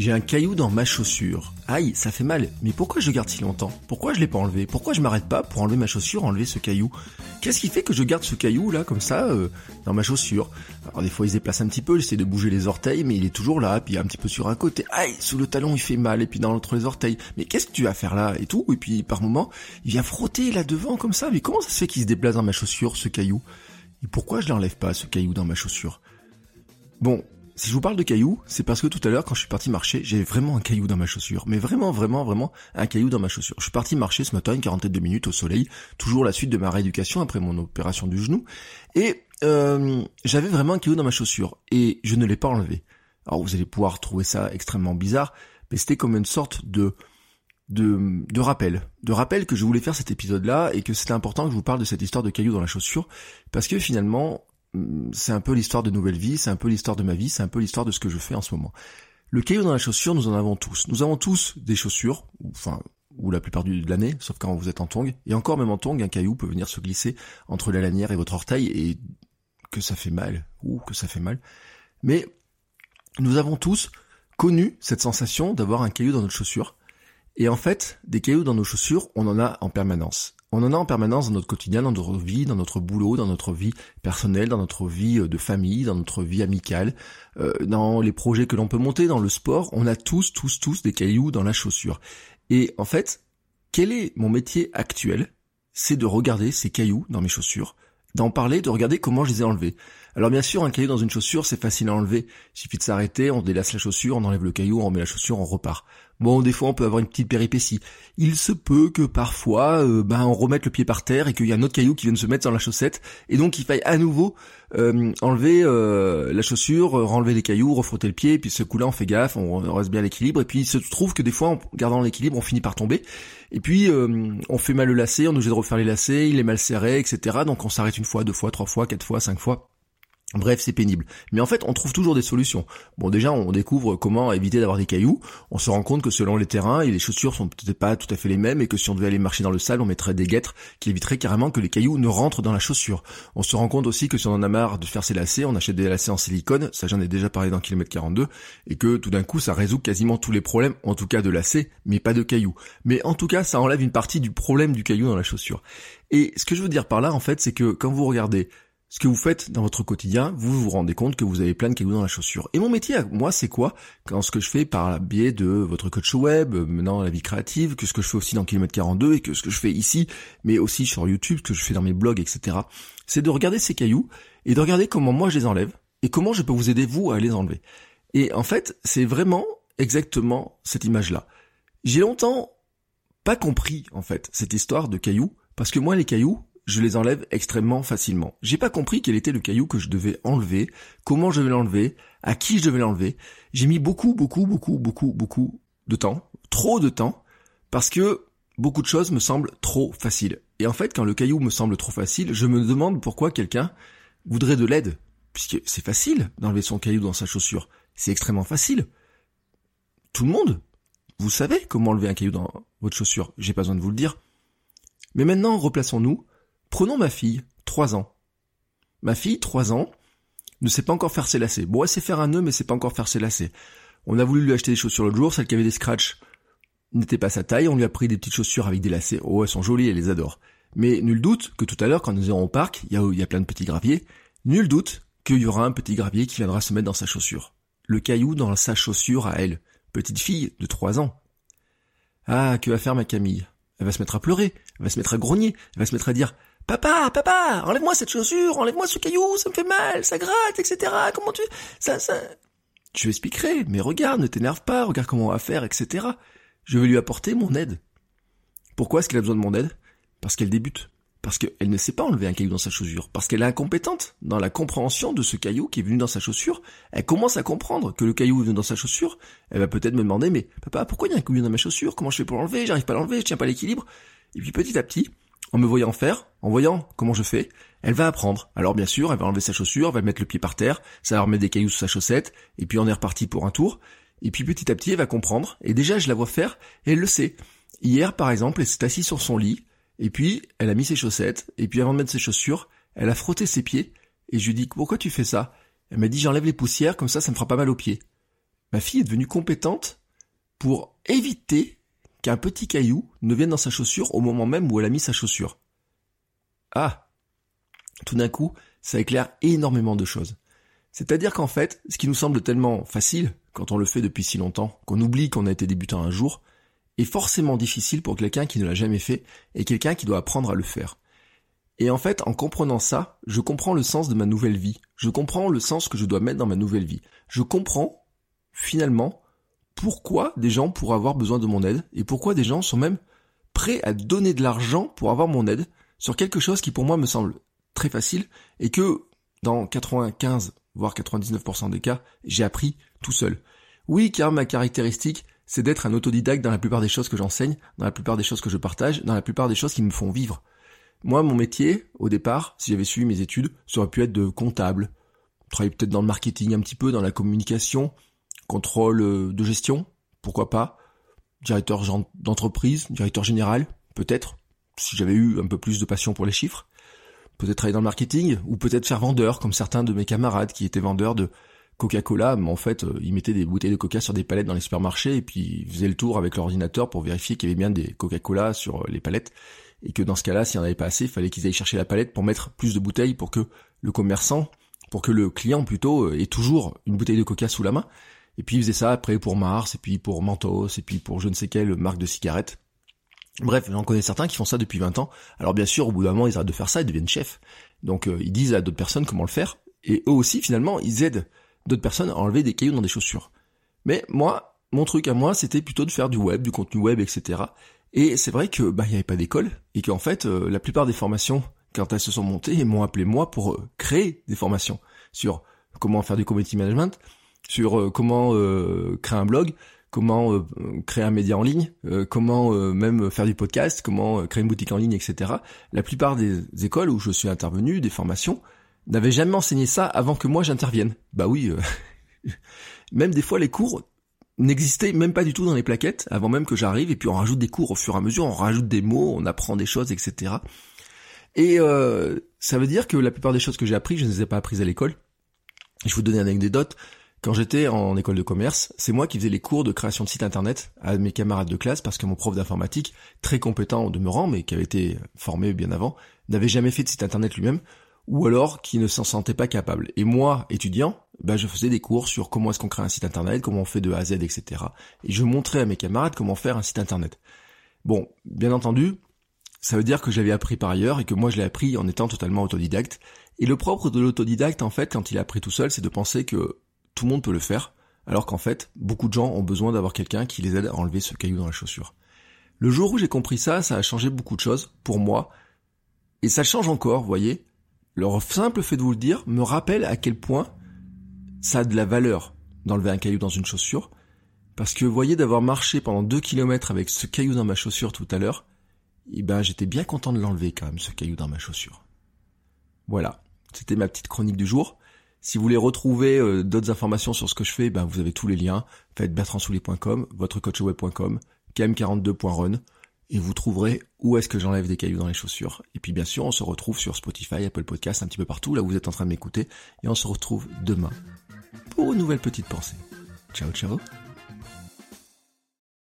J'ai un caillou dans ma chaussure. Aïe, ça fait mal. Mais pourquoi je garde si longtemps? Pourquoi je l'ai pas enlevé? Pourquoi je m'arrête pas pour enlever ma chaussure, enlever ce caillou? Qu'est-ce qui fait que je garde ce caillou là comme ça euh, dans ma chaussure? Alors des fois il se déplace un petit peu, j'essaie de bouger les orteils, mais il est toujours là, puis un petit peu sur un côté. Aïe, sous le talon il fait mal, et puis dans l'autre les orteils. Mais qu'est-ce que tu vas faire là et tout? Et puis par moment il vient frotter là devant comme ça. Mais comment ça se fait qu'il se déplace dans ma chaussure ce caillou? Et pourquoi je l'enlève pas ce caillou dans ma chaussure? Bon, si je vous parle de cailloux, c'est parce que tout à l'heure, quand je suis parti marcher, j'ai vraiment un caillou dans ma chaussure. Mais vraiment, vraiment, vraiment, un caillou dans ma chaussure. Je suis parti marcher ce matin une quarantaine de minutes au soleil, toujours la suite de ma rééducation après mon opération du genou. Et euh, j'avais vraiment un caillou dans ma chaussure. Et je ne l'ai pas enlevé. Alors vous allez pouvoir trouver ça extrêmement bizarre, mais c'était comme une sorte de... De, rappel, de rappel que je voulais faire cet épisode-là et que c'était important que je vous parle de cette histoire de caillou dans la chaussure parce que finalement c'est un peu l'histoire de nouvelle vie, c'est un peu l'histoire de ma vie, c'est un peu l'histoire de ce que je fais en ce moment. Le caillou dans la chaussure, nous en avons tous. Nous avons tous des chaussures, enfin, ou la plupart de l'année, sauf quand vous êtes en tongue. Et encore même en tongue, un caillou peut venir se glisser entre la lanière et votre orteil et que ça fait mal, ou que ça fait mal. Mais nous avons tous connu cette sensation d'avoir un caillou dans notre chaussure. Et en fait, des cailloux dans nos chaussures, on en a en permanence. On en a en permanence dans notre quotidien, dans notre vie, dans notre boulot, dans notre vie personnelle, dans notre vie euh, de famille, dans notre vie amicale, euh, dans les projets que l'on peut monter, dans le sport. On a tous, tous, tous des cailloux dans la chaussure. Et en fait, quel est mon métier actuel? C'est de regarder ces cailloux dans mes chaussures, d'en parler, de regarder comment je les ai enlevés. Alors bien sûr, un caillou dans une chaussure, c'est facile à enlever. Il suffit de s'arrêter, on délace la chaussure, on enlève le caillou, on remet la chaussure, on repart. Bon, des fois, on peut avoir une petite péripétie. Il se peut que parfois, euh, ben, on remette le pied par terre et qu'il y a un autre caillou qui vienne se mettre dans la chaussette, et donc il faille à nouveau euh, enlever euh, la chaussure, enlever les cailloux, refrotter le pied, et puis ce coup-là, on fait gaffe, on reste bien à l'équilibre, et puis il se trouve que des fois, en gardant l'équilibre, on finit par tomber, et puis on fait mal le lacet, on est obligé de refaire les lacets, il est mal serré, etc. Donc on s'arrête une fois, deux fois, trois fois, quatre fois, cinq fois. Bref, c'est pénible. Mais en fait, on trouve toujours des solutions. Bon, déjà, on découvre comment éviter d'avoir des cailloux. On se rend compte que selon les terrains, les chaussures sont peut-être pas tout à fait les mêmes, et que si on devait aller marcher dans le sable, on mettrait des guêtres qui éviteraient carrément que les cailloux ne rentrent dans la chaussure. On se rend compte aussi que si on en a marre de faire ses lacets, on achète des lacets en silicone, ça j'en ai déjà parlé dans Kilomètre 42, et que tout d'un coup, ça résout quasiment tous les problèmes, en tout cas de lacets, mais pas de cailloux. Mais en tout cas, ça enlève une partie du problème du caillou dans la chaussure. Et ce que je veux dire par là, en fait, c'est que quand vous regardez ce que vous faites dans votre quotidien, vous vous rendez compte que vous avez plein de cailloux dans la chaussure. Et mon métier, moi, c'est quoi? Quand ce que je fais par le biais de votre coach web, maintenant la vie créative, que ce que je fais aussi dans Kilomètre 42 et que ce que je fais ici, mais aussi sur YouTube, ce que je fais dans mes blogs, etc. C'est de regarder ces cailloux et de regarder comment moi je les enlève et comment je peux vous aider vous à les enlever. Et en fait, c'est vraiment exactement cette image-là. J'ai longtemps pas compris, en fait, cette histoire de cailloux, parce que moi, les cailloux, je les enlève extrêmement facilement. J'ai pas compris quel était le caillou que je devais enlever, comment je devais l'enlever, à qui je devais l'enlever. J'ai mis beaucoup, beaucoup, beaucoup, beaucoup, beaucoup de temps, trop de temps, parce que beaucoup de choses me semblent trop faciles. Et en fait, quand le caillou me semble trop facile, je me demande pourquoi quelqu'un voudrait de l'aide. Puisque c'est facile d'enlever son caillou dans sa chaussure. C'est extrêmement facile. Tout le monde, vous savez comment enlever un caillou dans votre chaussure. J'ai pas besoin de vous le dire. Mais maintenant, replaçons-nous Prenons ma fille, 3 ans. Ma fille, 3 ans, ne sait pas encore faire ses lacets. Bon, elle sait faire un nœud, mais sait pas encore faire ses lacets. On a voulu lui acheter des chaussures l'autre jour, celles qui avaient des scratchs n'étaient pas sa taille, on lui a pris des petites chaussures avec des lacets. Oh, elles sont jolies, elle les adore. Mais nul doute que tout à l'heure, quand nous irons au parc, il y a, y a plein de petits graviers, nul doute qu'il y aura un petit gravier qui viendra se mettre dans sa chaussure. Le caillou dans sa chaussure à elle. Petite fille de 3 ans. Ah, que va faire ma Camille? Elle va se mettre à pleurer, elle va se mettre à grogner, elle va se mettre à dire Papa, papa, enlève-moi cette chaussure, enlève-moi ce caillou, ça me fait mal, ça gratte, etc. Comment tu... Ça, ça... Je lui expliquerai, mais regarde, ne t'énerve pas, regarde comment on va faire, etc. Je vais lui apporter mon aide. Pourquoi est-ce qu'elle a besoin de mon aide? Parce qu'elle débute. parce qu'elle ne sait pas enlever un caillou dans sa chaussure, parce qu'elle est incompétente dans la compréhension de ce caillou qui est venu dans sa chaussure. Elle commence à comprendre que le caillou est venu dans sa chaussure. Elle va peut-être me demander, mais papa, pourquoi il y a un caillou dans ma chaussure? Comment je fais pour l'enlever? J'arrive pas à l'enlever, je tiens pas l'équilibre. Et puis petit à petit, en me voyant faire, en voyant comment je fais, elle va apprendre. Alors bien sûr, elle va enlever sa chaussure, elle va mettre le pied par terre, ça va remettre des cailloux sous sa chaussette, et puis on est reparti pour un tour. Et puis petit à petit, elle va comprendre, et déjà je la vois faire, et elle le sait. Hier, par exemple, elle s'est assise sur son lit, et puis elle a mis ses chaussettes, et puis avant de mettre ses chaussures, elle a frotté ses pieds, et je lui dis pourquoi tu fais ça? Elle m'a dit j'enlève les poussières, comme ça ça me fera pas mal aux pieds. Ma fille est devenue compétente pour éviter qu'un petit caillou ne vienne dans sa chaussure au moment même où elle a mis sa chaussure. Ah Tout d'un coup, ça éclaire énormément de choses. C'est-à-dire qu'en fait, ce qui nous semble tellement facile, quand on le fait depuis si longtemps, qu'on oublie qu'on a été débutant un jour, est forcément difficile pour quelqu'un qui ne l'a jamais fait et quelqu'un qui doit apprendre à le faire. Et en fait, en comprenant ça, je comprends le sens de ma nouvelle vie. Je comprends le sens que je dois mettre dans ma nouvelle vie. Je comprends, finalement, pourquoi des gens pourraient avoir besoin de mon aide et pourquoi des gens sont même prêts à donner de l'argent pour avoir mon aide sur quelque chose qui pour moi me semble très facile et que dans 95 voire 99% des cas, j'ai appris tout seul. Oui, car ma caractéristique, c'est d'être un autodidacte dans la plupart des choses que j'enseigne, dans la plupart des choses que je partage, dans la plupart des choses qui me font vivre. Moi, mon métier, au départ, si j'avais suivi mes études, ça aurait pu être de comptable, travailler peut-être dans le marketing un petit peu, dans la communication, contrôle euh, de gestion, pourquoi pas, directeur d'entreprise, directeur général, peut-être, si j'avais eu un peu plus de passion pour les chiffres, peut-être travailler dans le marketing, ou peut-être faire vendeur, comme certains de mes camarades qui étaient vendeurs de Coca-Cola, mais en fait, euh, ils mettaient des bouteilles de Coca sur des palettes dans les supermarchés, et puis ils faisaient le tour avec l'ordinateur pour vérifier qu'il y avait bien des Coca-Cola sur euh, les palettes, et que dans ce cas-là, s'il n'y en avait pas assez, il fallait qu'ils aillent chercher la palette pour mettre plus de bouteilles pour que le commerçant, pour que le client plutôt, ait toujours une bouteille de Coca sous la main. Et puis il faisait ça après pour Mars, et puis pour Mentos, et puis pour je ne sais quelle marque de cigarettes. Bref, j'en connais certains qui font ça depuis 20 ans. Alors bien sûr, au bout d'un moment, ils arrêtent de faire ça, ils deviennent chefs. Donc euh, ils disent à d'autres personnes comment le faire. Et eux aussi, finalement, ils aident d'autres personnes à enlever des cailloux dans des chaussures. Mais moi, mon truc à moi, c'était plutôt de faire du web, du contenu web, etc. Et c'est vrai que bah il n'y avait pas d'école et qu'en fait, euh, la plupart des formations, quand elles se sont montées, m'ont appelé moi pour euh, créer des formations sur comment faire du community management, sur euh, comment euh, créer un blog, comment euh, créer un média en ligne, comment même faire du podcast, comment créer une boutique en ligne, etc. La plupart des écoles où je suis intervenu, des formations, n'avaient jamais enseigné ça avant que moi j'intervienne. Bah oui, même des fois les cours n'existaient même pas du tout dans les plaquettes avant même que j'arrive et puis on rajoute des cours au fur et à mesure, on rajoute des mots, on apprend des choses, etc. Et ça veut dire que la plupart des choses que j'ai appris, je ne les ai pas apprises à l'école. Je vous donner une anecdote. Quand j'étais en école de commerce, c'est moi qui faisais les cours de création de site internet à mes camarades de classe parce que mon prof d'informatique, très compétent au demeurant, mais qui avait été formé bien avant, n'avait jamais fait de site internet lui-même, ou alors qui ne s'en sentait pas capable. Et moi, étudiant, bah, je faisais des cours sur comment est-ce qu'on crée un site internet, comment on fait de A à Z, etc. Et je montrais à mes camarades comment faire un site internet. Bon, bien entendu, ça veut dire que j'avais appris par ailleurs et que moi je l'ai appris en étant totalement autodidacte. Et le propre de l'autodidacte, en fait, quand il a appris tout seul, c'est de penser que tout le monde peut le faire, alors qu'en fait, beaucoup de gens ont besoin d'avoir quelqu'un qui les aide à enlever ce caillou dans la chaussure. Le jour où j'ai compris ça, ça a changé beaucoup de choses pour moi, et ça change encore, voyez. Le simple fait de vous le dire me rappelle à quel point ça a de la valeur d'enlever un caillou dans une chaussure, parce que voyez d'avoir marché pendant deux kilomètres avec ce caillou dans ma chaussure tout à l'heure, eh ben j'étais bien content de l'enlever quand même, ce caillou dans ma chaussure. Voilà, c'était ma petite chronique du jour. Si vous voulez retrouver euh, d'autres informations sur ce que je fais, ben vous avez tous les liens. Faites bertrandsoulier.com, votrecoachweb.com, km42.run et vous trouverez où est-ce que j'enlève des cailloux dans les chaussures. Et puis bien sûr, on se retrouve sur Spotify, Apple Podcast, un petit peu partout, là où vous êtes en train de m'écouter. Et on se retrouve demain pour une nouvelle petite pensée. Ciao ciao